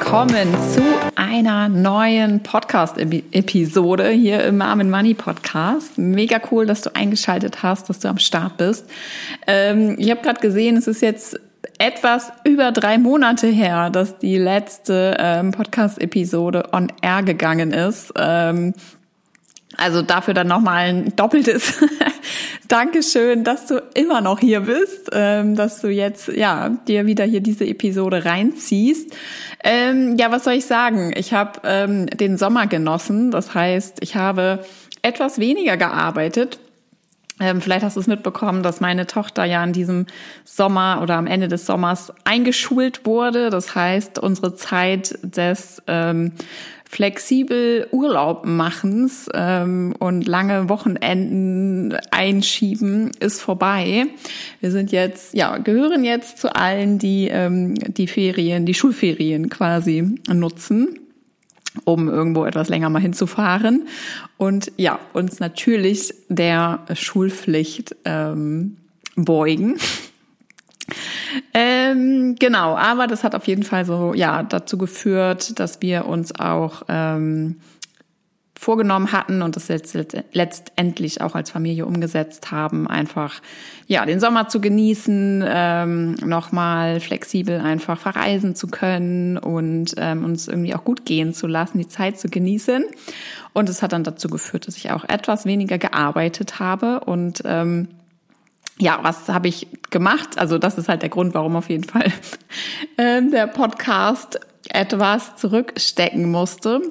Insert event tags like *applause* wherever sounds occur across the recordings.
Willkommen zu einer neuen Podcast-Episode hier im Mom Money Podcast. Mega cool, dass du eingeschaltet hast, dass du am Start bist. Ähm, ich habe gerade gesehen, es ist jetzt etwas über drei Monate her, dass die letzte ähm, Podcast-Episode on air gegangen ist. Ähm, also dafür dann nochmal ein doppeltes *laughs* Dankeschön, dass du immer noch hier bist, ähm, dass du jetzt ja dir wieder hier diese Episode reinziehst. Ähm, ja, was soll ich sagen? Ich habe ähm, den Sommer genossen. Das heißt, ich habe etwas weniger gearbeitet. Ähm, vielleicht hast du es mitbekommen, dass meine Tochter ja in diesem Sommer oder am Ende des Sommers eingeschult wurde. Das heißt, unsere Zeit des ähm, flexibel Urlaub machens ähm, und lange Wochenenden einschieben ist vorbei. Wir sind jetzt, ja, gehören jetzt zu allen, die ähm, die Ferien, die Schulferien quasi nutzen um irgendwo etwas länger mal hinzufahren und ja, uns natürlich der Schulpflicht ähm, beugen. Ähm, genau, aber das hat auf jeden Fall so ja dazu geführt, dass wir uns auch ähm, vorgenommen hatten und das jetzt letztendlich auch als Familie umgesetzt haben, einfach ja den Sommer zu genießen, ähm, nochmal flexibel einfach verreisen zu können und ähm, uns irgendwie auch gut gehen zu lassen, die Zeit zu genießen. Und es hat dann dazu geführt, dass ich auch etwas weniger gearbeitet habe und ähm, ja, was habe ich gemacht? Also das ist halt der Grund, warum auf jeden Fall *laughs* ähm, der Podcast etwas zurückstecken musste.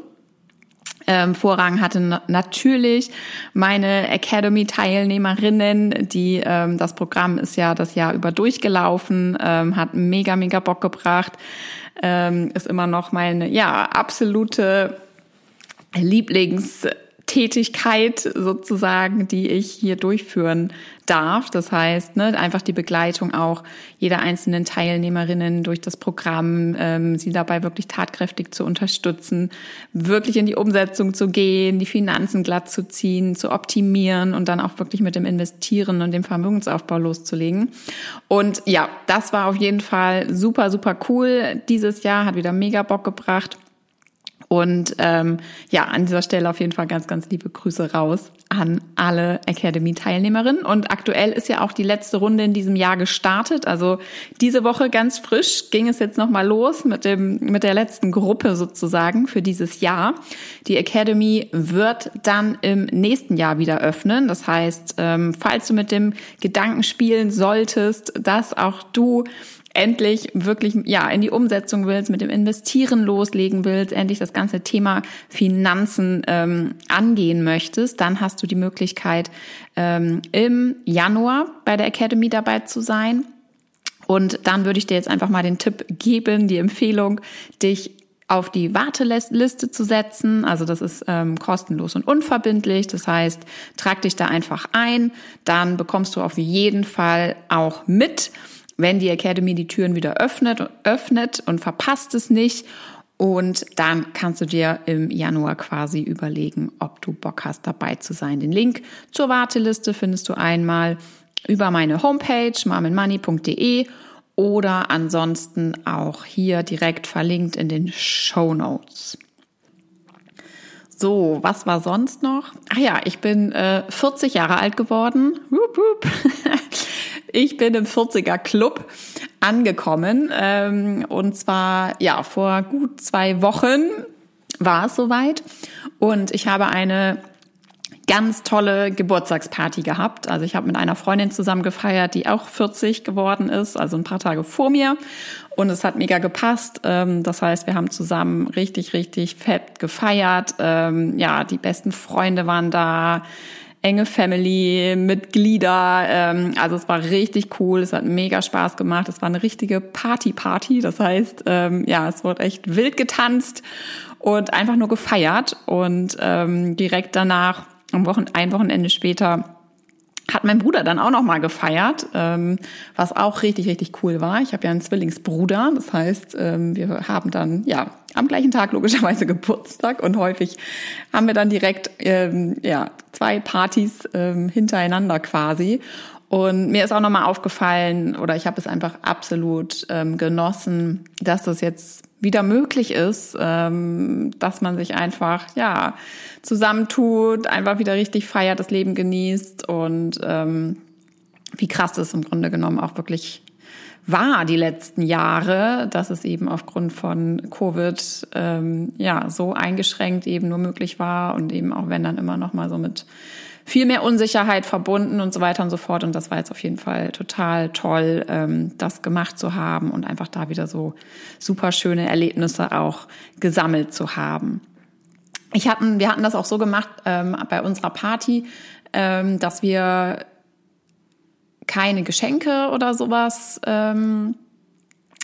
Ähm, Vorrang hatte natürlich meine Academy-Teilnehmerinnen, die ähm, das Programm ist ja das Jahr über durchgelaufen, ähm, hat mega, mega Bock gebracht, ähm, ist immer noch meine ja absolute Lieblings Tätigkeit sozusagen, die ich hier durchführen darf. Das heißt, ne, einfach die Begleitung auch jeder einzelnen Teilnehmerinnen durch das Programm, ähm, sie dabei wirklich tatkräftig zu unterstützen, wirklich in die Umsetzung zu gehen, die Finanzen glatt zu ziehen, zu optimieren und dann auch wirklich mit dem Investieren und dem Vermögensaufbau loszulegen. Und ja, das war auf jeden Fall super, super cool. Dieses Jahr hat wieder mega Bock gebracht. Und ähm, ja, an dieser Stelle auf jeden Fall ganz, ganz liebe Grüße raus an alle Academy-Teilnehmerinnen. Und aktuell ist ja auch die letzte Runde in diesem Jahr gestartet. Also diese Woche ganz frisch ging es jetzt nochmal los mit, dem, mit der letzten Gruppe sozusagen für dieses Jahr. Die Academy wird dann im nächsten Jahr wieder öffnen. Das heißt, ähm, falls du mit dem Gedanken spielen solltest, dass auch du endlich wirklich ja in die Umsetzung willst, mit dem Investieren loslegen willst, endlich das ganze Thema Finanzen ähm, angehen möchtest, dann hast du die Möglichkeit ähm, im Januar bei der Academy dabei zu sein. Und dann würde ich dir jetzt einfach mal den Tipp geben, die Empfehlung, dich auf die Warteliste zu setzen. Also das ist ähm, kostenlos und unverbindlich. Das heißt, trag dich da einfach ein. Dann bekommst du auf jeden Fall auch mit, wenn die Academy die Türen wieder öffnet, öffnet und verpasst es nicht. Und dann kannst du dir im Januar quasi überlegen, ob du Bock hast, dabei zu sein. Den Link zur Warteliste findest du einmal über meine Homepage marmenmoney.de oder ansonsten auch hier direkt verlinkt in den Show Notes. So, was war sonst noch? Ach ja, ich bin äh, 40 Jahre alt geworden. Wup, wup. *laughs* Ich bin im 40er Club angekommen. Ähm, und zwar, ja, vor gut zwei Wochen war es soweit. Und ich habe eine ganz tolle Geburtstagsparty gehabt. Also ich habe mit einer Freundin zusammen gefeiert, die auch 40 geworden ist, also ein paar Tage vor mir. Und es hat mega gepasst. Ähm, das heißt, wir haben zusammen richtig, richtig fett gefeiert. Ähm, ja, die besten Freunde waren da enge Family-Mitglieder. Ähm, also es war richtig cool, es hat mega Spaß gemacht. Es war eine richtige Party-Party. Das heißt, ähm, ja, es wurde echt wild getanzt und einfach nur gefeiert. Und ähm, direkt danach, am Wochen ein Wochenende später, hat mein Bruder dann auch noch mal gefeiert, ähm, was auch richtig richtig cool war. Ich habe ja einen Zwillingsbruder, das heißt, ähm, wir haben dann ja am gleichen Tag logischerweise *laughs* Geburtstag und häufig haben wir dann direkt ähm, ja zwei Partys hintereinander quasi. Und mir ist auch nochmal aufgefallen, oder ich habe es einfach absolut genossen, dass das jetzt wieder möglich ist, ähm, dass man sich einfach, ja, zusammentut, einfach wieder richtig feiert, das Leben genießt und ähm, wie krass das im Grunde genommen auch wirklich war die letzten Jahre, dass es eben aufgrund von Covid ähm, ja so eingeschränkt eben nur möglich war und eben auch wenn dann immer noch mal so mit viel mehr Unsicherheit verbunden und so weiter und so fort. Und das war jetzt auf jeden Fall total toll, ähm, das gemacht zu haben und einfach da wieder so super schöne Erlebnisse auch gesammelt zu haben. Ich hatten, wir hatten das auch so gemacht ähm, bei unserer Party, ähm, dass wir keine Geschenke oder sowas ähm,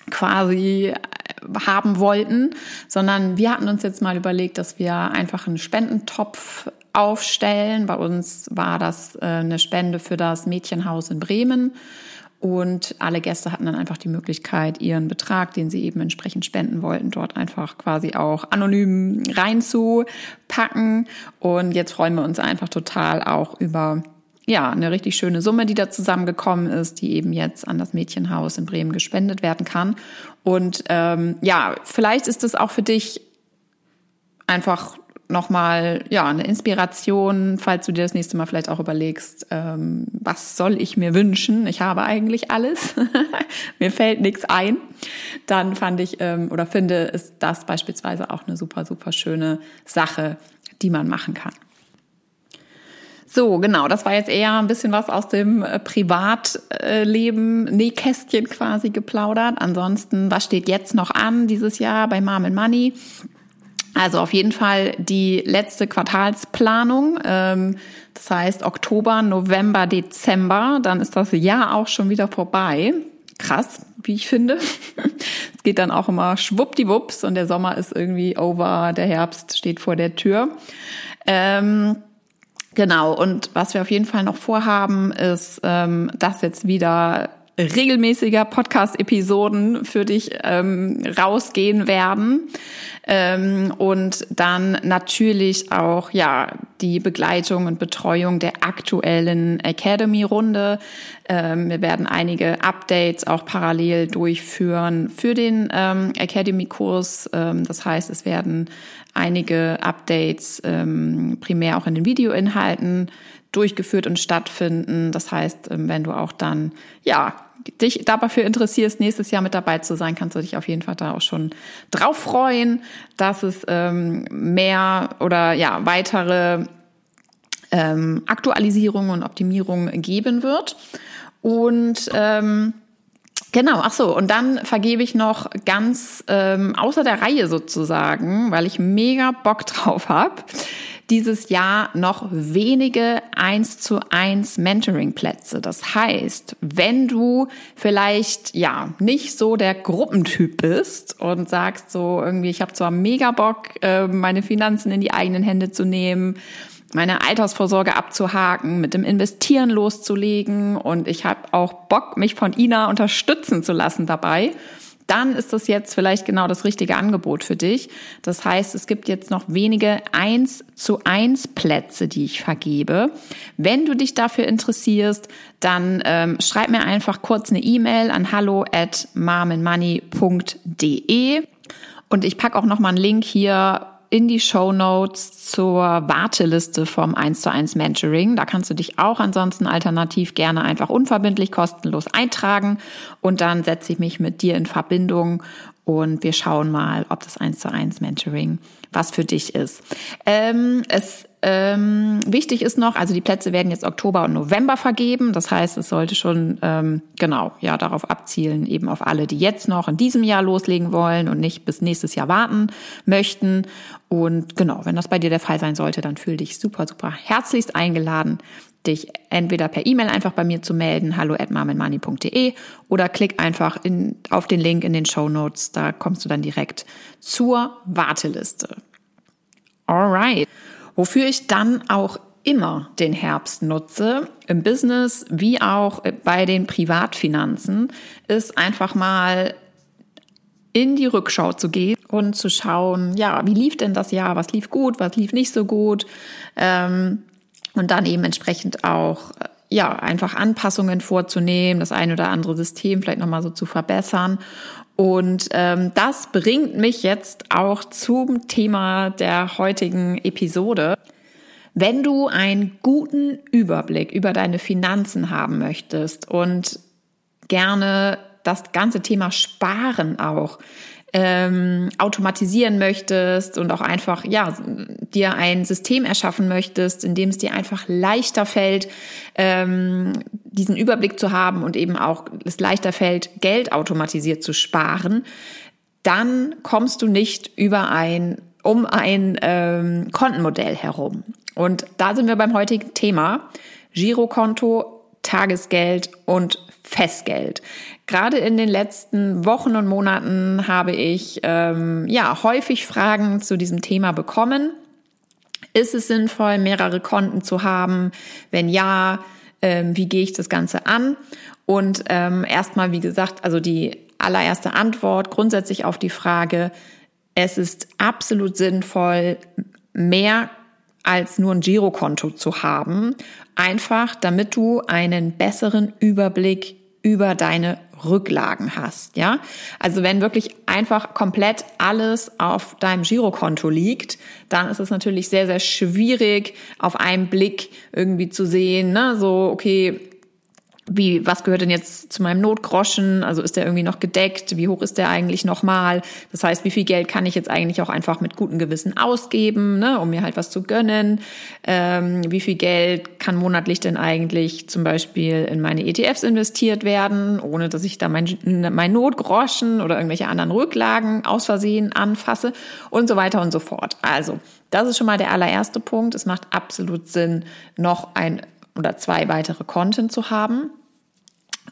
quasi haben wollten, sondern wir hatten uns jetzt mal überlegt, dass wir einfach einen Spendentopf aufstellen. Bei uns war das äh, eine Spende für das Mädchenhaus in Bremen. Und alle Gäste hatten dann einfach die Möglichkeit, ihren Betrag, den sie eben entsprechend spenden wollten, dort einfach quasi auch anonym reinzupacken. Und jetzt freuen wir uns einfach total auch über ja, eine richtig schöne Summe, die da zusammengekommen ist, die eben jetzt an das Mädchenhaus in Bremen gespendet werden kann. Und ähm, ja, vielleicht ist es auch für dich einfach nochmal ja eine Inspiration, falls du dir das nächste Mal vielleicht auch überlegst, ähm, was soll ich mir wünschen? Ich habe eigentlich alles, *laughs* mir fällt nichts ein. Dann fand ich ähm, oder finde ist das beispielsweise auch eine super super schöne Sache, die man machen kann. So, genau, das war jetzt eher ein bisschen was aus dem äh, Privatleben, Nähkästchen quasi geplaudert. Ansonsten, was steht jetzt noch an dieses Jahr bei and Money? Also auf jeden Fall die letzte Quartalsplanung. Ähm, das heißt Oktober, November, Dezember. Dann ist das Jahr auch schon wieder vorbei. Krass, wie ich finde. *laughs* Es geht dann auch immer schwuppdiwupps und der Sommer ist irgendwie over, der Herbst steht vor der Tür. Ähm, Genau, und was wir auf jeden Fall noch vorhaben, ist, ähm, dass jetzt wieder regelmäßiger Podcast-Episoden für dich ähm, rausgehen werden. Ähm, und dann natürlich auch ja die Begleitung und Betreuung der aktuellen Academy-Runde. Ähm, wir werden einige Updates auch parallel durchführen für den ähm, Academy-Kurs. Ähm, das heißt, es werden einige Updates ähm, primär auch in den Videoinhalten durchgeführt und stattfinden. Das heißt, ähm, wenn du auch dann, ja, dich dafür interessierst, nächstes Jahr mit dabei zu sein, kannst du dich auf jeden Fall da auch schon drauf freuen, dass es ähm, mehr oder ja, weitere ähm, Aktualisierungen und Optimierungen geben wird. Und ähm, Genau, ach so, und dann vergebe ich noch ganz ähm, außer der Reihe sozusagen, weil ich mega Bock drauf habe, dieses Jahr noch wenige 1 zu 1 Mentoring-Plätze. Das heißt, wenn du vielleicht ja nicht so der Gruppentyp bist und sagst so irgendwie, ich habe zwar mega Bock, äh, meine Finanzen in die eigenen Hände zu nehmen, meine Altersvorsorge abzuhaken, mit dem Investieren loszulegen und ich habe auch Bock, mich von Ina unterstützen zu lassen dabei, dann ist das jetzt vielleicht genau das richtige Angebot für dich. Das heißt, es gibt jetzt noch wenige 1 zu 1 Plätze, die ich vergebe. Wenn du dich dafür interessierst, dann ähm, schreib mir einfach kurz eine E-Mail an hallo at marmenmoney.de und ich packe auch noch mal einen Link hier in die Show Notes zur Warteliste vom 1 zu 1 Mentoring. Da kannst du dich auch ansonsten alternativ gerne einfach unverbindlich kostenlos eintragen und dann setze ich mich mit dir in Verbindung und wir schauen mal, ob das 1 zu 1 Mentoring was für dich ist. Ähm, es ähm, wichtig ist noch, also die Plätze werden jetzt Oktober und November vergeben. Das heißt, es sollte schon ähm, genau ja darauf abzielen, eben auf alle, die jetzt noch in diesem Jahr loslegen wollen und nicht bis nächstes Jahr warten möchten. Und genau, wenn das bei dir der Fall sein sollte, dann fühl dich super, super herzlichst eingeladen, dich entweder per E-Mail einfach bei mir zu melden, hallo at oder klick einfach in, auf den Link in den Show Notes, da kommst du dann direkt zur Warteliste. Alright. Wofür ich dann auch immer den Herbst nutze, im Business wie auch bei den Privatfinanzen, ist einfach mal in die Rückschau zu gehen und zu schauen, ja, wie lief denn das Jahr? Was lief gut? Was lief nicht so gut? Ähm, und dann eben entsprechend auch ja, einfach Anpassungen vorzunehmen, das ein oder andere System vielleicht nochmal so zu verbessern. Und ähm, das bringt mich jetzt auch zum Thema der heutigen Episode. Wenn du einen guten Überblick über deine Finanzen haben möchtest und gerne das ganze Thema Sparen auch ähm, automatisieren möchtest und auch einfach ja dir ein System erschaffen möchtest, in dem es dir einfach leichter fällt, ähm, diesen Überblick zu haben und eben auch es leichter fällt, Geld automatisiert zu sparen, dann kommst du nicht über ein um ein ähm, Kontenmodell herum. Und da sind wir beim heutigen Thema Girokonto, Tagesgeld und Festgeld. Gerade in den letzten Wochen und Monaten habe ich ähm, ja häufig Fragen zu diesem Thema bekommen. Ist es sinnvoll, mehrere Konten zu haben? Wenn ja, ähm, wie gehe ich das Ganze an? Und ähm, erstmal, wie gesagt, also die allererste Antwort grundsätzlich auf die Frage, es ist absolut sinnvoll, mehr als nur ein Girokonto zu haben, einfach damit du einen besseren Überblick über deine Rücklagen hast, ja? Also wenn wirklich einfach komplett alles auf deinem Girokonto liegt, dann ist es natürlich sehr, sehr schwierig, auf einen Blick irgendwie zu sehen, ne? So, okay, wie, was gehört denn jetzt zu meinem Notgroschen? Also ist der irgendwie noch gedeckt? Wie hoch ist der eigentlich nochmal? Das heißt, wie viel Geld kann ich jetzt eigentlich auch einfach mit gutem Gewissen ausgeben, ne, um mir halt was zu gönnen? Ähm, wie viel Geld kann monatlich denn eigentlich zum Beispiel in meine ETFs investiert werden, ohne dass ich da mein, mein Notgroschen oder irgendwelche anderen Rücklagen aus Versehen anfasse und so weiter und so fort. Also, das ist schon mal der allererste Punkt. Es macht absolut Sinn, noch ein oder zwei weitere Konten zu haben.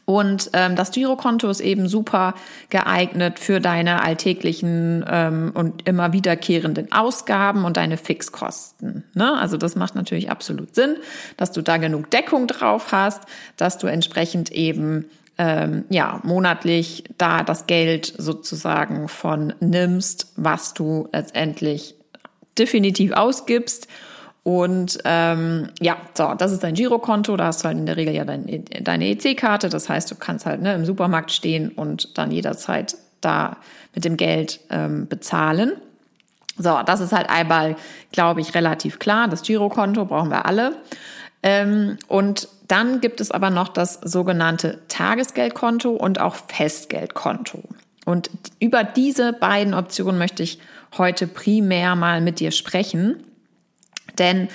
Und ähm, das Girokonto ist eben super geeignet für deine alltäglichen ähm, und immer wiederkehrenden Ausgaben und deine Fixkosten. Ne? Also das macht natürlich absolut Sinn, dass du da genug Deckung drauf hast, dass du entsprechend eben ähm, ja monatlich da das Geld sozusagen von nimmst, was du letztendlich definitiv ausgibst und ähm, ja, so, das ist dein Girokonto, da hast du halt in der Regel ja dein, deine EC-Karte. Das heißt, du kannst halt ne, im Supermarkt stehen und dann jederzeit da mit dem Geld ähm, bezahlen. So, das ist halt einmal, glaube ich, relativ klar. Das Girokonto brauchen wir alle. Ähm, und dann gibt es aber noch das sogenannte Tagesgeldkonto und auch Festgeldkonto. Und über diese beiden Optionen möchte ich heute primär mal mit dir sprechen. Denn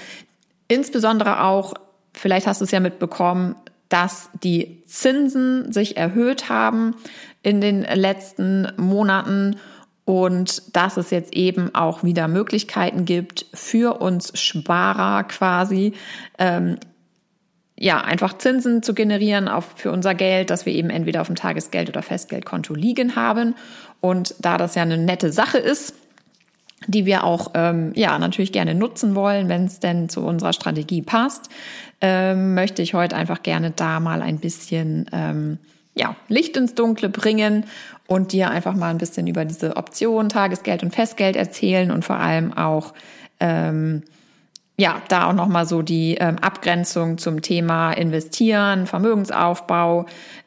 insbesondere auch, vielleicht hast du es ja mitbekommen, dass die Zinsen sich erhöht haben in den letzten Monaten und dass es jetzt eben auch wieder Möglichkeiten gibt für uns Sparer quasi, ähm, ja, einfach Zinsen zu generieren auf, für unser Geld, dass wir eben entweder auf dem Tagesgeld- oder Festgeldkonto liegen haben. Und da das ja eine nette Sache ist, die wir auch ähm, ja natürlich gerne nutzen wollen, wenn es denn zu unserer Strategie passt, ähm, möchte ich heute einfach gerne da mal ein bisschen ähm, ja, Licht ins Dunkle bringen und dir einfach mal ein bisschen über diese Option Tagesgeld und Festgeld erzählen und vor allem auch ähm, ja, da auch nochmal so die ähm, Abgrenzung zum Thema Investieren, Vermögensaufbau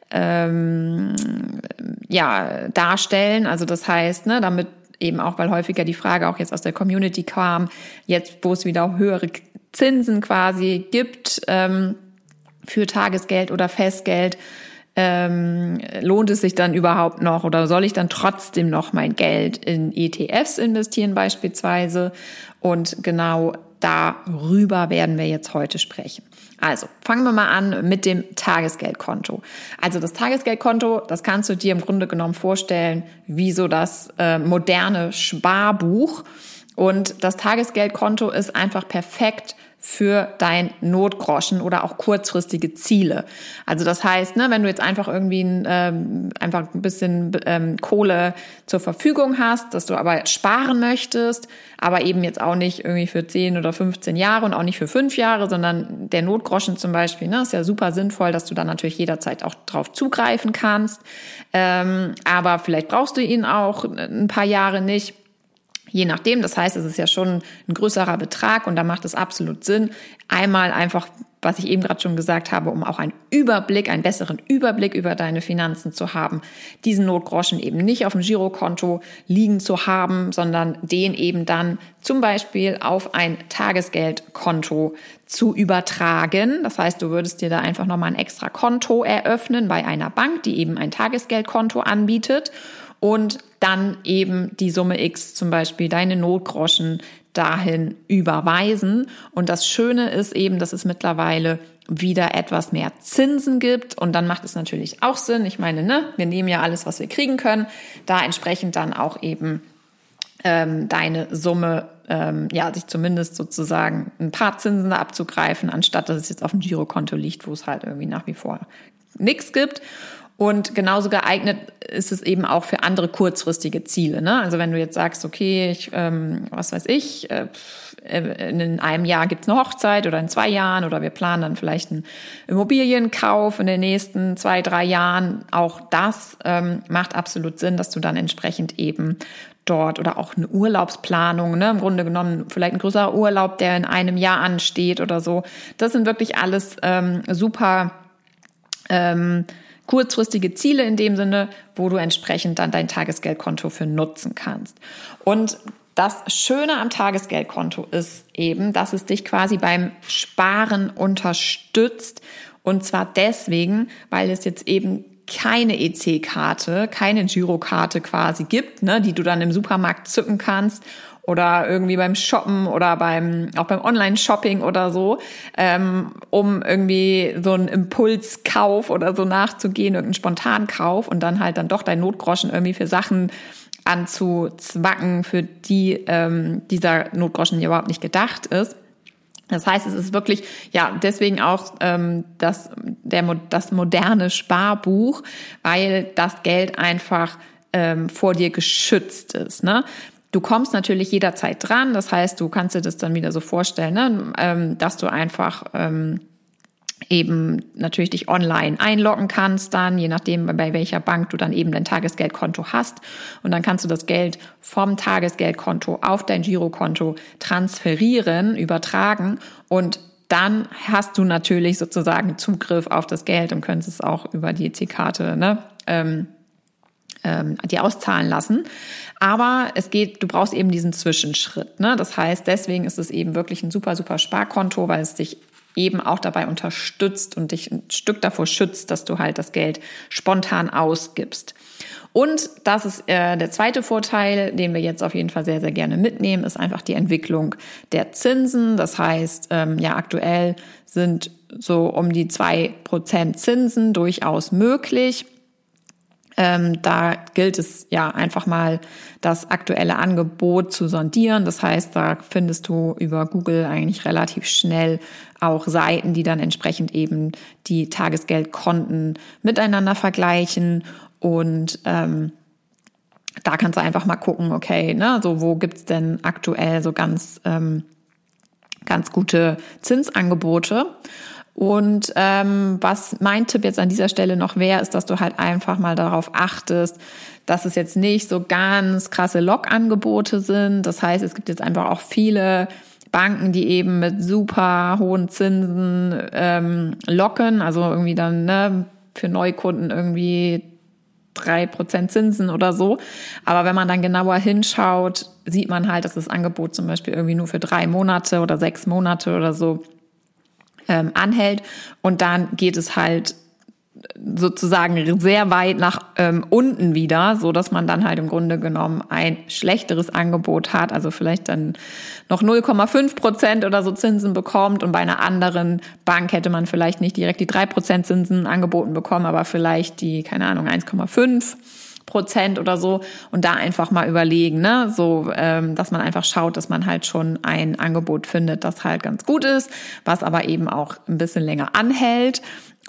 ähm, ja, darstellen. Also das heißt, ne, damit eben auch, weil häufiger die Frage auch jetzt aus der Community kam, jetzt wo es wieder höhere Zinsen quasi gibt ähm, für Tagesgeld oder Festgeld, ähm, lohnt es sich dann überhaupt noch oder soll ich dann trotzdem noch mein Geld in ETFs investieren beispielsweise? Und genau darüber werden wir jetzt heute sprechen. Also, fangen wir mal an mit dem Tagesgeldkonto. Also das Tagesgeldkonto, das kannst du dir im Grunde genommen vorstellen, wie so das äh, moderne Sparbuch. Und das Tagesgeldkonto ist einfach perfekt für dein Notgroschen oder auch kurzfristige Ziele. Also das heißt, ne, wenn du jetzt einfach irgendwie ein, ähm, einfach ein bisschen ähm, Kohle zur Verfügung hast, dass du aber sparen möchtest, aber eben jetzt auch nicht irgendwie für 10 oder 15 Jahre und auch nicht für 5 Jahre, sondern der Notgroschen zum Beispiel, ne, ist ja super sinnvoll, dass du dann natürlich jederzeit auch drauf zugreifen kannst. Ähm, aber vielleicht brauchst du ihn auch ein paar Jahre nicht Je nachdem, das heißt, es ist ja schon ein größerer Betrag und da macht es absolut Sinn, einmal einfach was ich eben gerade schon gesagt habe, um auch einen Überblick, einen besseren Überblick über deine Finanzen zu haben, diesen Notgroschen eben nicht auf dem Girokonto liegen zu haben, sondern den eben dann zum Beispiel auf ein Tagesgeldkonto zu übertragen. Das heißt, du würdest dir da einfach nochmal ein extra Konto eröffnen bei einer Bank, die eben ein Tagesgeldkonto anbietet und dann eben die Summe X, zum Beispiel deine Notgroschen, dahin überweisen. Und das Schöne ist eben, dass es mittlerweile wieder etwas mehr Zinsen gibt. Und dann macht es natürlich auch Sinn. Ich meine, ne, wir nehmen ja alles, was wir kriegen können, da entsprechend dann auch eben ähm, deine Summe, ähm, ja, sich zumindest sozusagen ein paar Zinsen abzugreifen, anstatt dass es jetzt auf dem Girokonto liegt, wo es halt irgendwie nach wie vor nichts gibt. Und genauso geeignet ist es eben auch für andere kurzfristige Ziele. Ne? Also wenn du jetzt sagst, okay, ich, ähm, was weiß ich, äh, in einem Jahr gibt's eine Hochzeit oder in zwei Jahren oder wir planen dann vielleicht einen Immobilienkauf in den nächsten zwei, drei Jahren. Auch das ähm, macht absolut Sinn, dass du dann entsprechend eben dort oder auch eine Urlaubsplanung, ne, im Grunde genommen vielleicht ein größerer Urlaub, der in einem Jahr ansteht oder so. Das sind wirklich alles ähm, super ähm, kurzfristige Ziele in dem Sinne, wo du entsprechend dann dein Tagesgeldkonto für nutzen kannst. Und das Schöne am Tagesgeldkonto ist eben, dass es dich quasi beim Sparen unterstützt. Und zwar deswegen, weil es jetzt eben keine EC-Karte, keine Girokarte quasi gibt, ne, die du dann im Supermarkt zücken kannst oder irgendwie beim Shoppen oder beim auch beim Online-Shopping oder so, ähm, um irgendwie so einen Impulskauf oder so nachzugehen, irgendeinen Spontankauf und dann halt dann doch dein Notgroschen irgendwie für Sachen anzuzwacken, für die ähm, dieser Notgroschen überhaupt nicht gedacht ist. Das heißt, es ist wirklich, ja, deswegen auch ähm, das, der, das moderne Sparbuch, weil das Geld einfach ähm, vor dir geschützt ist. Ne? Du kommst natürlich jederzeit dran, das heißt, du kannst dir das dann wieder so vorstellen, ne? ähm, dass du einfach ähm, eben natürlich dich online einloggen kannst dann, je nachdem bei welcher Bank du dann eben dein Tagesgeldkonto hast. Und dann kannst du das Geld vom Tagesgeldkonto auf dein Girokonto transferieren, übertragen und dann hast du natürlich sozusagen Zugriff auf das Geld und könntest es auch über die EC-Karte ne, ähm, ähm, die auszahlen lassen. Aber es geht, du brauchst eben diesen Zwischenschritt. Ne? Das heißt, deswegen ist es eben wirklich ein super, super Sparkonto, weil es dich eben auch dabei unterstützt und dich ein Stück davor schützt, dass du halt das Geld spontan ausgibst. Und das ist äh, der zweite Vorteil, den wir jetzt auf jeden Fall sehr, sehr gerne mitnehmen, ist einfach die Entwicklung der Zinsen. Das heißt, ähm, ja, aktuell sind so um die zwei Prozent Zinsen durchaus möglich. Ähm, da gilt es ja einfach mal das aktuelle Angebot zu sondieren. Das heißt, da findest du über Google eigentlich relativ schnell auch Seiten, die dann entsprechend eben die Tagesgeldkonten miteinander vergleichen und ähm, da kannst du einfach mal gucken, okay, ne, so wo gibt's denn aktuell so ganz ähm, ganz gute Zinsangebote und ähm, was mein Tipp jetzt an dieser Stelle noch wäre, ist, dass du halt einfach mal darauf achtest, dass es jetzt nicht so ganz krasse Log-Angebote sind. Das heißt, es gibt jetzt einfach auch viele Banken, die eben mit super hohen Zinsen ähm, locken, also irgendwie dann ne, für Neukunden irgendwie drei Prozent Zinsen oder so. Aber wenn man dann genauer hinschaut, sieht man halt, dass das Angebot zum Beispiel irgendwie nur für drei Monate oder sechs Monate oder so ähm, anhält. Und dann geht es halt sozusagen sehr weit nach ähm, unten wieder, so dass man dann halt im Grunde genommen ein schlechteres Angebot hat, also vielleicht dann noch 0,5 Prozent oder so Zinsen bekommt. Und bei einer anderen Bank hätte man vielleicht nicht direkt die drei Prozent Zinsen angeboten bekommen, aber vielleicht die, keine Ahnung, 1,5 Prozent oder so und da einfach mal überlegen, ne, so, ähm, dass man einfach schaut, dass man halt schon ein Angebot findet, das halt ganz gut ist, was aber eben auch ein bisschen länger anhält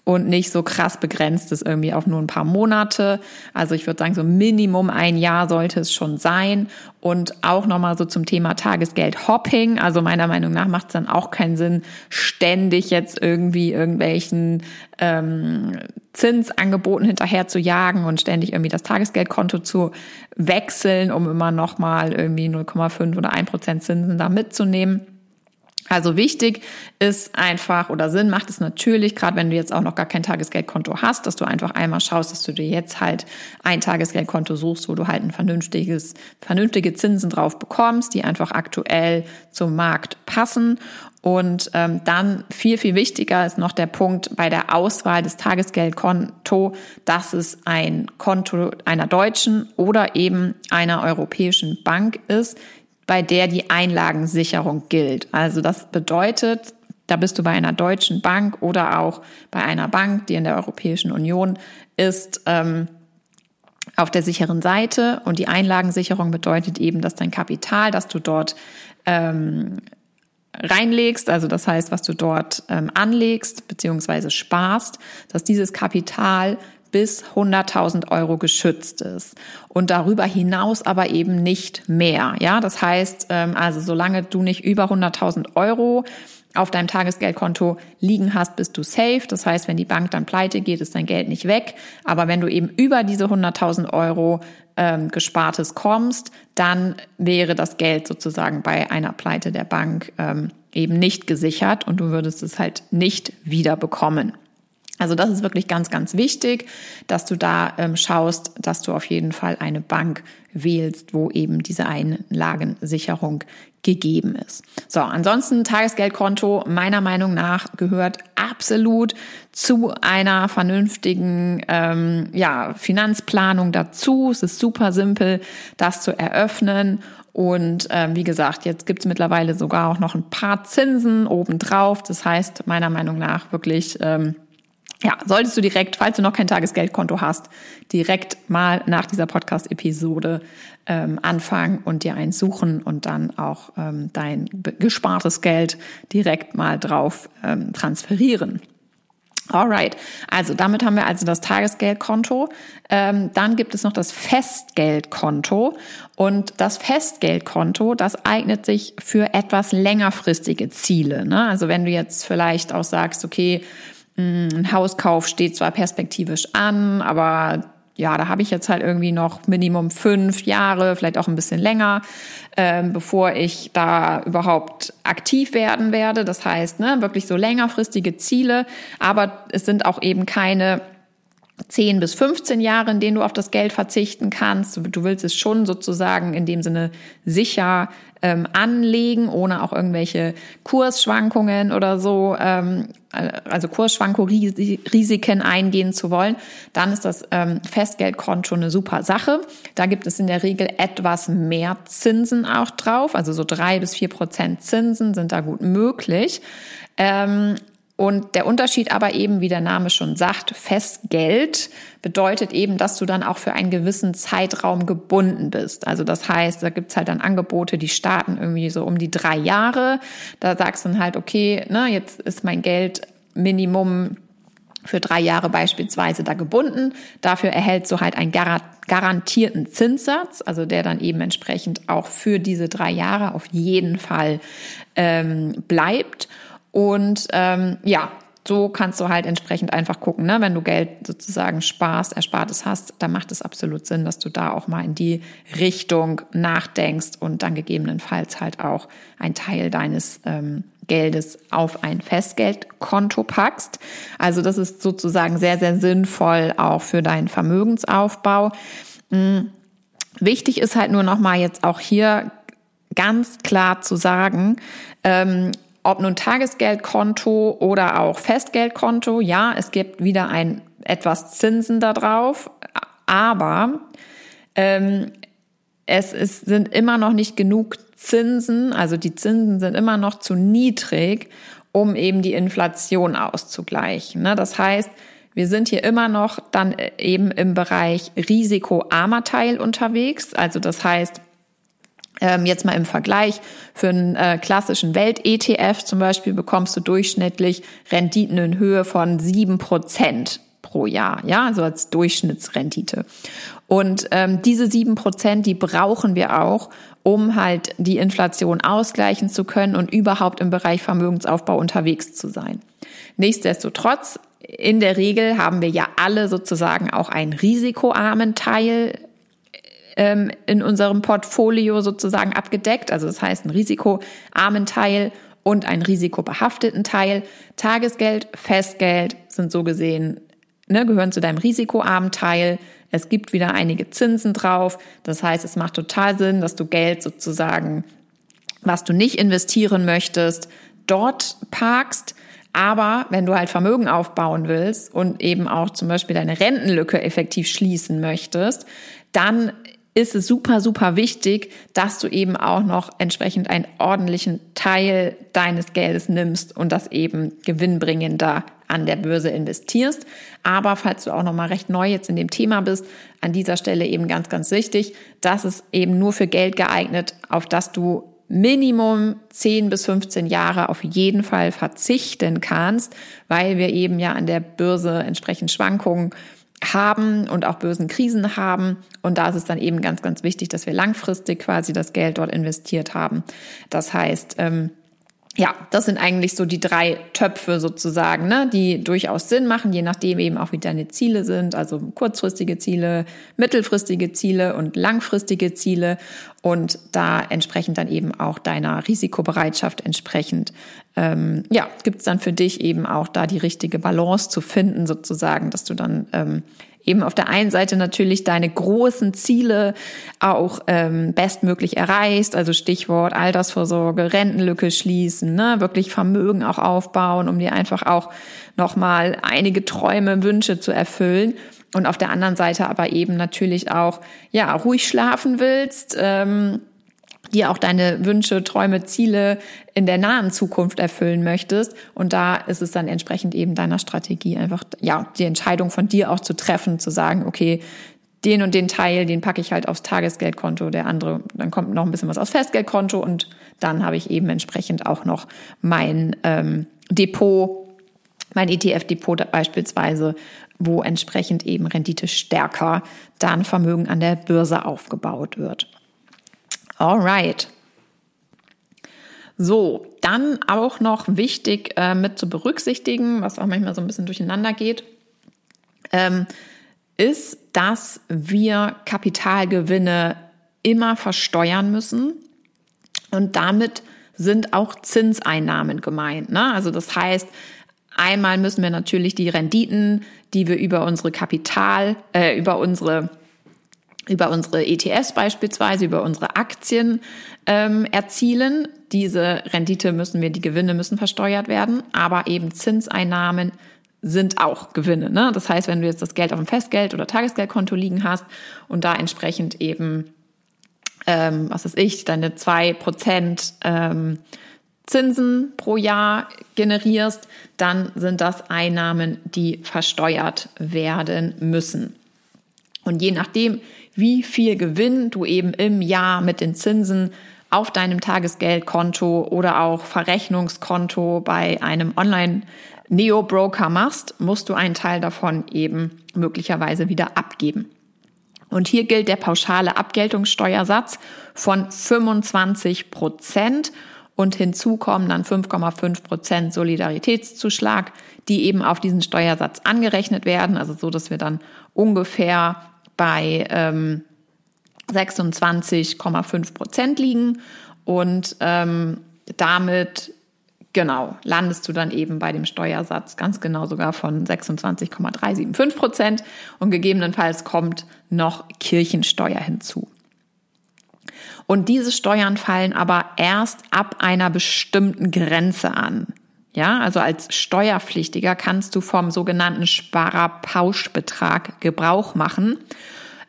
und nicht so krass begrenzt ist irgendwie auf nur ein paar Monate. Also ich würde sagen, so Minimum ein Jahr sollte es schon sein. Und auch nochmal so zum Thema Tagesgeld-Hopping. Also meiner Meinung nach macht es dann auch keinen Sinn, ständig jetzt irgendwie irgendwelchen ähm, Zinsangeboten hinterher zu jagen und ständig irgendwie das Tagesgeldkonto zu wechseln, um immer nochmal irgendwie 0,5 oder 1 Prozent Zinsen da mitzunehmen. Also wichtig ist einfach oder Sinn macht es natürlich, gerade wenn du jetzt auch noch gar kein Tagesgeldkonto hast, dass du einfach einmal schaust, dass du dir jetzt halt ein Tagesgeldkonto suchst, wo du halt ein vernünftiges, vernünftige Zinsen drauf bekommst, die einfach aktuell zum Markt passen. Und ähm, dann viel, viel wichtiger ist noch der Punkt bei der Auswahl des Tagesgeldkonto, dass es ein Konto einer deutschen oder eben einer europäischen Bank ist, bei der die Einlagensicherung gilt. Also das bedeutet, da bist du bei einer deutschen Bank oder auch bei einer Bank, die in der Europäischen Union ist, ähm, auf der sicheren Seite. Und die Einlagensicherung bedeutet eben, dass dein Kapital, das du dort ähm, reinlegst, also das heißt, was du dort ähm, anlegst bzw. sparst, dass dieses Kapital bis 100.000 Euro geschützt ist und darüber hinaus aber eben nicht mehr. Ja, das heißt, ähm, also solange du nicht über 100.000 Euro auf deinem Tagesgeldkonto liegen hast, bist du safe. Das heißt, wenn die Bank dann pleite geht, ist dein Geld nicht weg. Aber wenn du eben über diese 100.000 Euro ähm, Gespartes kommst, dann wäre das Geld sozusagen bei einer Pleite der Bank ähm, eben nicht gesichert und du würdest es halt nicht wieder bekommen. Also das ist wirklich ganz, ganz wichtig, dass du da ähm, schaust, dass du auf jeden Fall eine Bank wählst, wo eben diese Einlagensicherung gegeben ist. So, ansonsten Tagesgeldkonto meiner Meinung nach gehört absolut zu einer vernünftigen ähm, ja, Finanzplanung dazu. Es ist super simpel, das zu eröffnen. Und ähm, wie gesagt, jetzt gibt es mittlerweile sogar auch noch ein paar Zinsen obendrauf. Das heißt, meiner Meinung nach wirklich ähm, ja, solltest du direkt, falls du noch kein Tagesgeldkonto hast, direkt mal nach dieser Podcast-Episode ähm, anfangen und dir eins suchen und dann auch ähm, dein gespartes Geld direkt mal drauf ähm, transferieren. Alright, also damit haben wir also das Tagesgeldkonto. Ähm, dann gibt es noch das Festgeldkonto. Und das Festgeldkonto, das eignet sich für etwas längerfristige Ziele. Ne? Also wenn du jetzt vielleicht auch sagst, okay, ein Hauskauf steht zwar perspektivisch an, aber ja, da habe ich jetzt halt irgendwie noch Minimum fünf Jahre, vielleicht auch ein bisschen länger, ähm, bevor ich da überhaupt aktiv werden werde. Das heißt, ne, wirklich so längerfristige Ziele, aber es sind auch eben keine 10 bis 15 Jahre, in denen du auf das Geld verzichten kannst. Du willst es schon sozusagen in dem Sinne sicher ähm, anlegen, ohne auch irgendwelche Kursschwankungen oder so, ähm, also Kursschwankungsrisiken eingehen zu wollen, dann ist das ähm, Festgeldkonto eine super Sache. Da gibt es in der Regel etwas mehr Zinsen auch drauf, also so drei bis vier Prozent Zinsen sind da gut möglich. Ähm, und der Unterschied aber eben, wie der Name schon sagt, Festgeld bedeutet eben, dass du dann auch für einen gewissen Zeitraum gebunden bist. Also das heißt, da gibt's halt dann Angebote, die starten irgendwie so um die drei Jahre. Da sagst du dann halt, okay, ne, jetzt ist mein Geld Minimum für drei Jahre beispielsweise da gebunden. Dafür erhältst du halt einen garantierten Zinssatz, also der dann eben entsprechend auch für diese drei Jahre auf jeden Fall ähm, bleibt. Und ähm, ja, so kannst du halt entsprechend einfach gucken, ne? wenn du Geld sozusagen sparst, Erspartes hast, dann macht es absolut Sinn, dass du da auch mal in die Richtung nachdenkst und dann gegebenenfalls halt auch ein Teil deines ähm, Geldes auf ein Festgeldkonto packst. Also das ist sozusagen sehr, sehr sinnvoll auch für deinen Vermögensaufbau. Mhm. Wichtig ist halt nur noch mal jetzt auch hier ganz klar zu sagen, ähm, ob nun Tagesgeldkonto oder auch Festgeldkonto, ja, es gibt wieder ein etwas Zinsen da drauf, aber ähm, es ist, sind immer noch nicht genug Zinsen, also die Zinsen sind immer noch zu niedrig, um eben die Inflation auszugleichen. Ne? Das heißt, wir sind hier immer noch dann eben im Bereich risikoarmer Teil unterwegs. Also das heißt, Ähm, jetzt mal im Vergleich, für einen äh, klassischen Welt-ETF zum Beispiel bekommst du durchschnittlich Renditen in Höhe von sieben Prozent pro Jahr, ja, also als Durchschnittsrendite. Und ähm, diese sieben Prozent, die brauchen wir auch, um halt die Inflation ausgleichen zu können und überhaupt im Bereich Vermögensaufbau unterwegs zu sein. Nichtsdestotrotz, in der Regel haben wir ja alle sozusagen auch einen risikoarmen Teil ähm, in unserem Portfolio sozusagen abgedeckt. Also das heißt, einen risikoarmen Teil und einen risikobehafteten Teil. Tagesgeld, Festgeld sind so gesehen, ne, gehören zu deinem risikoarmen Teil. Es gibt wieder einige Zinsen drauf. Das heißt, es macht total Sinn, dass du Geld sozusagen, was du nicht investieren möchtest, dort parkst. Aber wenn du halt Vermögen aufbauen willst und eben auch zum Beispiel deine Rentenlücke effektiv schließen möchtest, dann ist es super, super wichtig, dass du eben auch noch entsprechend einen ordentlichen Teil deines Geldes nimmst und das eben gewinnbringender an der Börse investierst. Aber falls du auch noch mal recht neu jetzt in dem Thema bist, an dieser Stelle eben ganz, ganz wichtig, das ist eben nur für Geld geeignet, auf das du Minimum 10 bis 15 Jahre auf jeden Fall verzichten kannst, weil wir eben ja an der Börse entsprechend Schwankungen haben und auch bösen Krisen haben. Und da ist es dann eben ganz, ganz wichtig, dass wir langfristig quasi das Geld dort investiert haben. Das heißt, ähm, ja, das sind eigentlich so die drei Töpfe sozusagen, ne, die durchaus Sinn machen, je nachdem eben auch wie deine Ziele sind, also kurzfristige Ziele, mittelfristige Ziele und langfristige Ziele und da entsprechend dann eben auch deiner Risikobereitschaft entsprechend, ähm, ja, gibt's dann für dich eben auch da die richtige Balance zu finden sozusagen, dass du dann ähm, eben auf der einen Seite natürlich deine großen Ziele auch ähm, bestmöglich erreichst, also Stichwort Altersvorsorge, Rentenlücke schließen, ne, wirklich Vermögen auch aufbauen, um dir einfach auch nochmal einige Träume, Wünsche zu erfüllen. Und auf der anderen Seite aber eben natürlich auch, ja, ruhig schlafen willst, ähm, dir auch deine Wünsche, Träume, Ziele in der nahen Zukunft erfüllen möchtest. Und da ist es dann entsprechend eben deiner Strategie einfach, ja, die Entscheidung von dir auch zu treffen, zu sagen, okay, den und den Teil, den packe ich halt aufs Tagesgeldkonto, der andere, dann kommt noch ein bisschen was aufs Festgeldkonto und dann habe ich eben entsprechend auch noch mein ähm, Depot, mein ETF-Depot beispielsweise, wo entsprechend eben Rendite stärker dann Vermögen an der Börse aufgebaut wird. Alright. So, dann auch noch wichtig äh, mit zu berücksichtigen, was auch manchmal so ein bisschen durcheinander geht, ähm, ist, dass wir Kapitalgewinne immer versteuern müssen und damit sind auch Zinseinnahmen gemeint. Ne? Also das heißt, einmal müssen wir natürlich die Renditen, die wir über unsere Kapital, äh, über unsere über unsere ETS beispielsweise, über unsere Aktien ähm, erzielen. Diese Rendite müssen wir, die Gewinne müssen versteuert werden, aber eben Zinseinnahmen sind auch Gewinne. Ne? Das heißt, wenn du jetzt das Geld auf dem Festgeld- oder Tagesgeldkonto liegen hast und da entsprechend eben, ähm, was weiß ich, deine zwei Prozent ähm, Zinsen pro Jahr generierst, dann sind das Einnahmen, die versteuert werden müssen. Und je nachdem, wie viel Gewinn du eben im Jahr mit den Zinsen auf deinem Tagesgeldkonto oder auch Verrechnungskonto bei einem Online Neo-Broker machst, musst du einen Teil davon eben möglicherweise wieder abgeben. Und hier gilt der pauschale Abgeltungssteuersatz von 25 Prozent und hinzu kommen dann 5,5 Prozent Solidaritätszuschlag, die eben auf diesen Steuersatz angerechnet werden, also so, dass wir dann ungefähr bei ähm, 26,5 Prozent liegen und ähm, damit genau landest du dann eben bei dem Steuersatz ganz genau sogar von 26,375 Prozent und gegebenenfalls kommt noch Kirchensteuer hinzu. Und diese Steuern fallen aber erst ab einer bestimmten Grenze an. Ja, also als Steuerpflichtiger kannst du vom sogenannten Sparerpauschbetrag Gebrauch machen.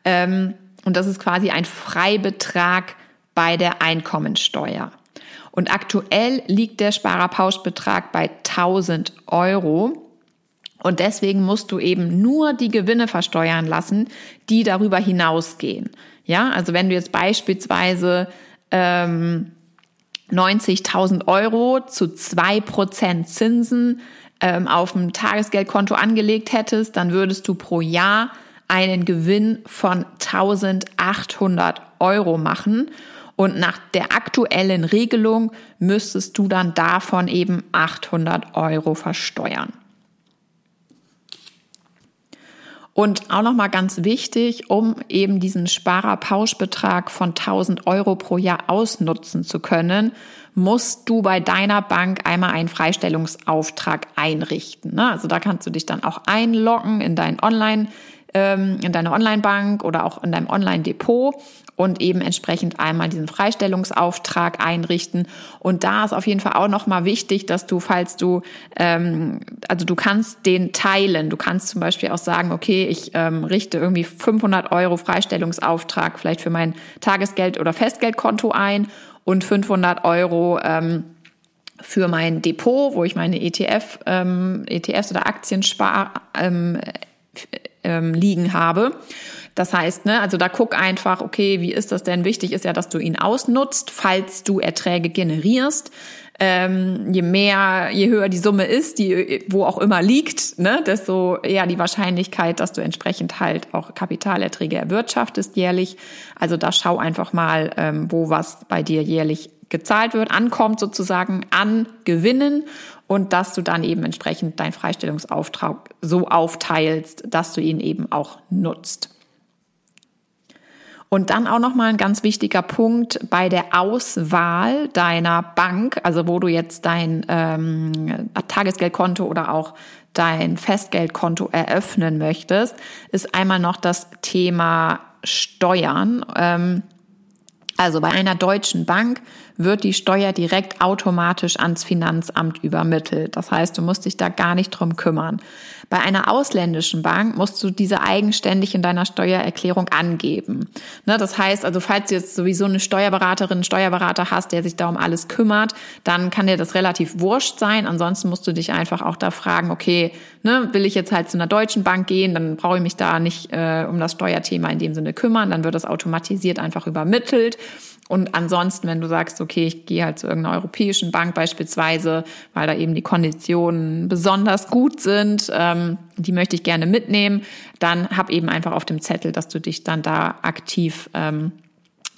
Ähm, und das ist quasi ein Freibetrag bei der Einkommensteuer. Und aktuell liegt der Sparerpauschbetrag bei 1000 Euro. Und deswegen musst du eben nur die Gewinne versteuern lassen, die darüber hinausgehen. Ja, also wenn du jetzt beispielsweise ähm, 90.000 Euro zu zwei Prozent Zinsen ähm, auf dem Tagesgeldkonto angelegt hättest, dann würdest du pro Jahr einen Gewinn von 1800 Euro machen. Und nach der aktuellen Regelung müsstest du dann davon eben 800 Euro versteuern. Und auch nochmal ganz wichtig, um eben diesen Sparerpauschbetrag von 1000 Euro pro Jahr ausnutzen zu können, musst du bei deiner Bank einmal einen Freistellungsauftrag einrichten. Ne? Also da kannst du dich dann auch einloggen in dein Online, ähm, in deine Online-Bank oder auch in deinem Online-Depot und eben entsprechend einmal diesen Freistellungsauftrag einrichten. Und da ist auf jeden Fall auch nochmal wichtig, dass du, falls du, ähm, also du kannst den teilen. Du kannst zum Beispiel auch sagen, okay, ich ähm, richte irgendwie 500 Euro Freistellungsauftrag vielleicht für mein Tagesgeld- oder Festgeldkonto ein und 500 Euro ähm, für mein Depot, wo ich meine ETF, ähm, ETFs oder Aktien spar, ähm, ähm, liegen habe. Das heißt, ne, also da guck einfach, okay, wie ist das denn? Wichtig ist ja, dass du ihn ausnutzt, falls du Erträge generierst. Ähm, je mehr, je höher die Summe ist, die wo auch immer liegt, ne, desto eher die Wahrscheinlichkeit, dass du entsprechend halt auch Kapitalerträge erwirtschaftest jährlich. Also da schau einfach mal, ähm, wo was bei dir jährlich gezahlt wird, ankommt sozusagen an Gewinnen und dass du dann eben entsprechend deinen Freistellungsauftrag so aufteilst, dass du ihn eben auch nutzt. Und dann auch noch mal ein ganz wichtiger Punkt bei der Auswahl deiner Bank, also wo du jetzt dein ähm, Tagesgeldkonto oder auch dein Festgeldkonto eröffnen möchtest, ist einmal noch das Thema Steuern. Ähm, also bei einer deutschen Bank wird die Steuer direkt automatisch ans Finanzamt übermittelt. Das heißt, du musst dich da gar nicht drum kümmern. Bei einer ausländischen Bank musst du diese eigenständig in deiner Steuererklärung angeben. Ne, das heißt also, falls du jetzt sowieso eine Steuerberaterin, einen Steuerberater hast, der sich da um alles kümmert, dann kann dir das relativ wurscht sein. Ansonsten musst du dich einfach auch da fragen, okay, ne, will ich jetzt halt zu einer deutschen Bank gehen, dann brauche ich mich da nicht äh, um das Steuerthema in dem Sinne kümmern, dann wird das automatisiert einfach übermittelt. Und ansonsten, wenn du sagst, okay, ich gehe halt zu irgendeiner europäischen Bank beispielsweise, weil da eben die Konditionen besonders gut sind, ähm, die möchte ich gerne mitnehmen, dann hab eben einfach auf dem Zettel, dass du dich dann da aktiv ähm,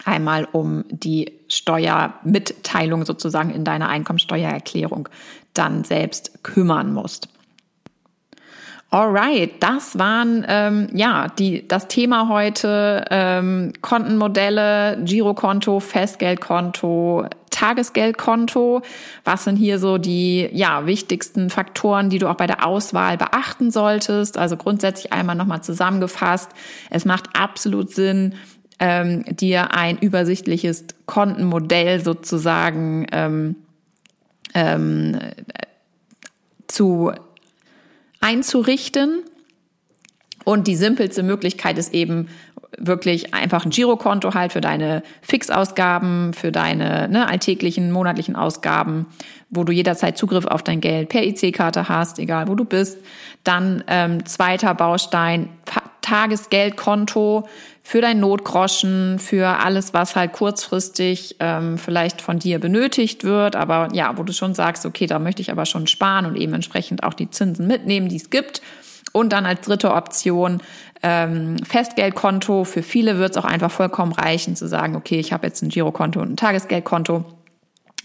einmal um die Steuermitteilung sozusagen in deiner Einkommensteuererklärung dann selbst kümmern musst. Alright, das waren ähm, ja die das Thema heute ähm, Kontenmodelle, Girokonto, Festgeldkonto, Tagesgeldkonto. Was sind hier so die ja wichtigsten Faktoren, die du auch bei der Auswahl beachten solltest? Also grundsätzlich einmal nochmal zusammengefasst: Es macht absolut Sinn, ähm, dir ein übersichtliches Kontenmodell sozusagen ähm, ähm, zu einzurichten. Und die simpelste Möglichkeit ist eben wirklich einfach ein Girokonto halt für deine Fixausgaben, für deine ne, alltäglichen, monatlichen Ausgaben, wo du jederzeit Zugriff auf dein Geld per IC-Karte hast, egal wo du bist. Dann ähm, zweiter Baustein, Tagesgeldkonto für dein Notgroschen, für alles, was halt kurzfristig ähm, vielleicht von dir benötigt wird, aber ja, wo du schon sagst, okay, da möchte ich aber schon sparen und eben entsprechend auch die Zinsen mitnehmen, die es gibt. Und dann als dritte Option ähm, Festgeldkonto. Für viele wird es auch einfach vollkommen reichen zu sagen, okay, ich habe jetzt ein Girokonto und ein Tagesgeldkonto.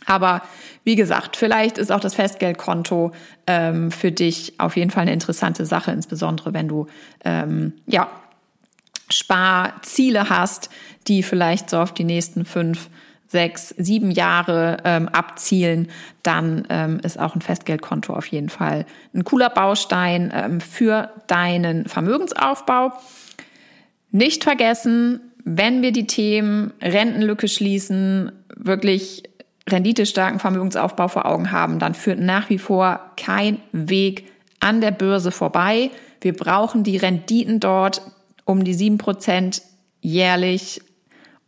Aber wie gesagt, vielleicht ist auch das Festgeldkonto ähm, für dich auf jeden Fall eine interessante Sache, insbesondere wenn du ähm, ja Sparziele hast, die vielleicht so auf die nächsten fünf, sechs, sieben Jahre ähm, abzielen, dann ähm, ist auch ein Festgeldkonto auf jeden Fall ein cooler Baustein ähm, für deinen Vermögensaufbau. Nicht vergessen, wenn wir die Themen Rentenlücke schließen, wirklich renditestarken Vermögensaufbau vor Augen haben, dann führt nach wie vor kein Weg an der Börse vorbei. Wir brauchen die Renditen dort um die sieben Prozent jährlich,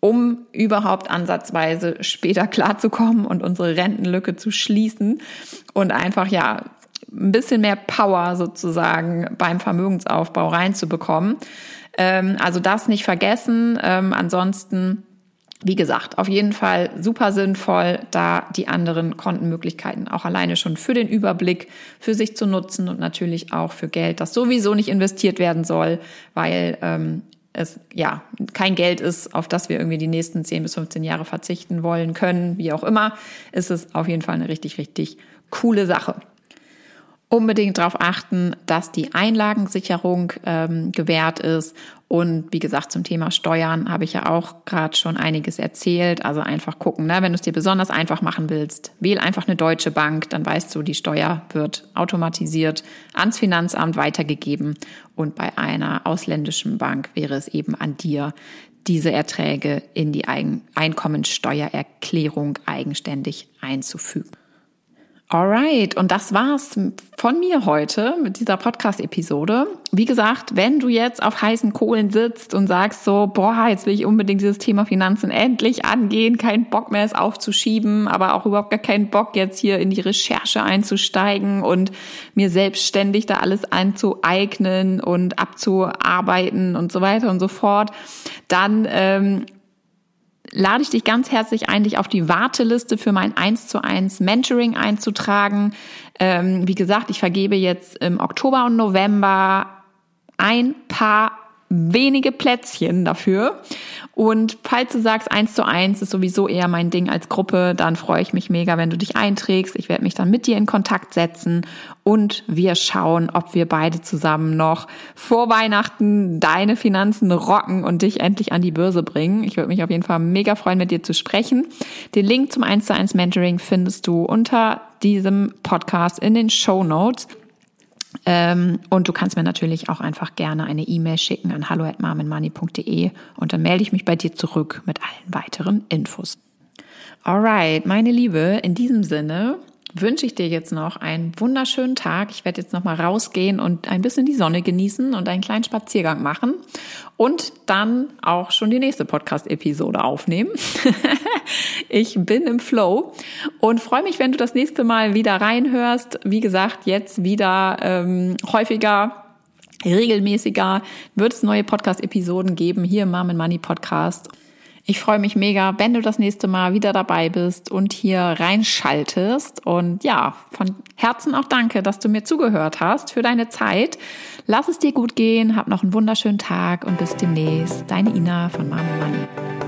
um überhaupt ansatzweise später klarzukommen und unsere Rentenlücke zu schließen und einfach ja ein bisschen mehr Power sozusagen beim Vermögensaufbau reinzubekommen. Ähm, also das nicht vergessen. Ähm, ansonsten wie gesagt, auf jeden Fall super sinnvoll, da die anderen Kontenmöglichkeiten auch alleine schon für den Überblick für sich zu nutzen und natürlich auch für Geld, das sowieso nicht investiert werden soll, weil ähm, es ja kein Geld ist, auf das wir irgendwie die nächsten 10 bis 15 Jahre verzichten wollen können, wie auch immer, ist es auf jeden Fall eine richtig, richtig coole Sache unbedingt darauf achten, dass die Einlagensicherung ähm, gewährt ist. Und wie gesagt, zum Thema Steuern habe ich ja auch gerade schon einiges erzählt. Also einfach gucken, ne? wenn du es dir besonders einfach machen willst, wähl einfach eine deutsche Bank, dann weißt du, die Steuer wird automatisiert ans Finanzamt weitergegeben. Und bei einer ausländischen Bank wäre es eben an dir, diese Erträge in die Einkommensteuererklärung eigenständig einzufügen. Alright, und das war's von mir heute mit dieser Podcast-Episode. Wie gesagt, wenn du jetzt auf heißen Kohlen sitzt und sagst so, boah, jetzt will ich unbedingt dieses Thema Finanzen endlich angehen, keinen Bock mehr es aufzuschieben, aber auch überhaupt gar keinen Bock jetzt hier in die Recherche einzusteigen und mir selbstständig da alles einzueignen und abzuarbeiten und so weiter und so fort, dann ähm, lade ich dich ganz herzlich ein, dich auf die Warteliste für mein 1 zu 1 Mentoring einzutragen. Ähm, wie gesagt, ich vergebe jetzt im Oktober und November ein paar wenige Plätzchen dafür. Und falls du sagst, eins zu eins ist sowieso eher mein Ding als Gruppe, dann freue ich mich mega, wenn du dich einträgst. Ich werde mich dann mit dir in Kontakt setzen und wir schauen, ob wir beide zusammen noch vor Weihnachten deine Finanzen rocken und dich endlich an die Börse bringen. Ich würde mich auf jeden Fall mega freuen, mit dir zu sprechen. Den Link zum 1 zu 1 Mentoring findest du unter diesem Podcast in den Show Notes. Ähm, und du kannst mir natürlich auch einfach gerne eine E-Mail schicken an hallo@marmenmoney.de und dann melde ich mich bei dir zurück mit allen weiteren Infos. Alright, meine Liebe, in diesem Sinne wünsche ich dir jetzt noch einen wunderschönen Tag. Ich werde jetzt noch mal rausgehen und ein bisschen die Sonne genießen und einen kleinen Spaziergang machen und dann auch schon die nächste Podcast-Episode aufnehmen. *laughs* ich bin im Flow und freue mich, wenn du das nächste Mal wieder reinhörst. Wie gesagt, jetzt wieder ähm, häufiger regelmäßiger wird es neue Podcast-Episoden geben hier im Mom Money Podcast. Ich freue mich mega, wenn du das nächste Mal wieder dabei bist und hier reinschaltest. Und ja, von Herzen auch danke, dass du mir zugehört hast für deine Zeit. Lass es dir gut gehen, hab noch einen wunderschönen Tag und bis demnächst. Deine Ina von Mama Money.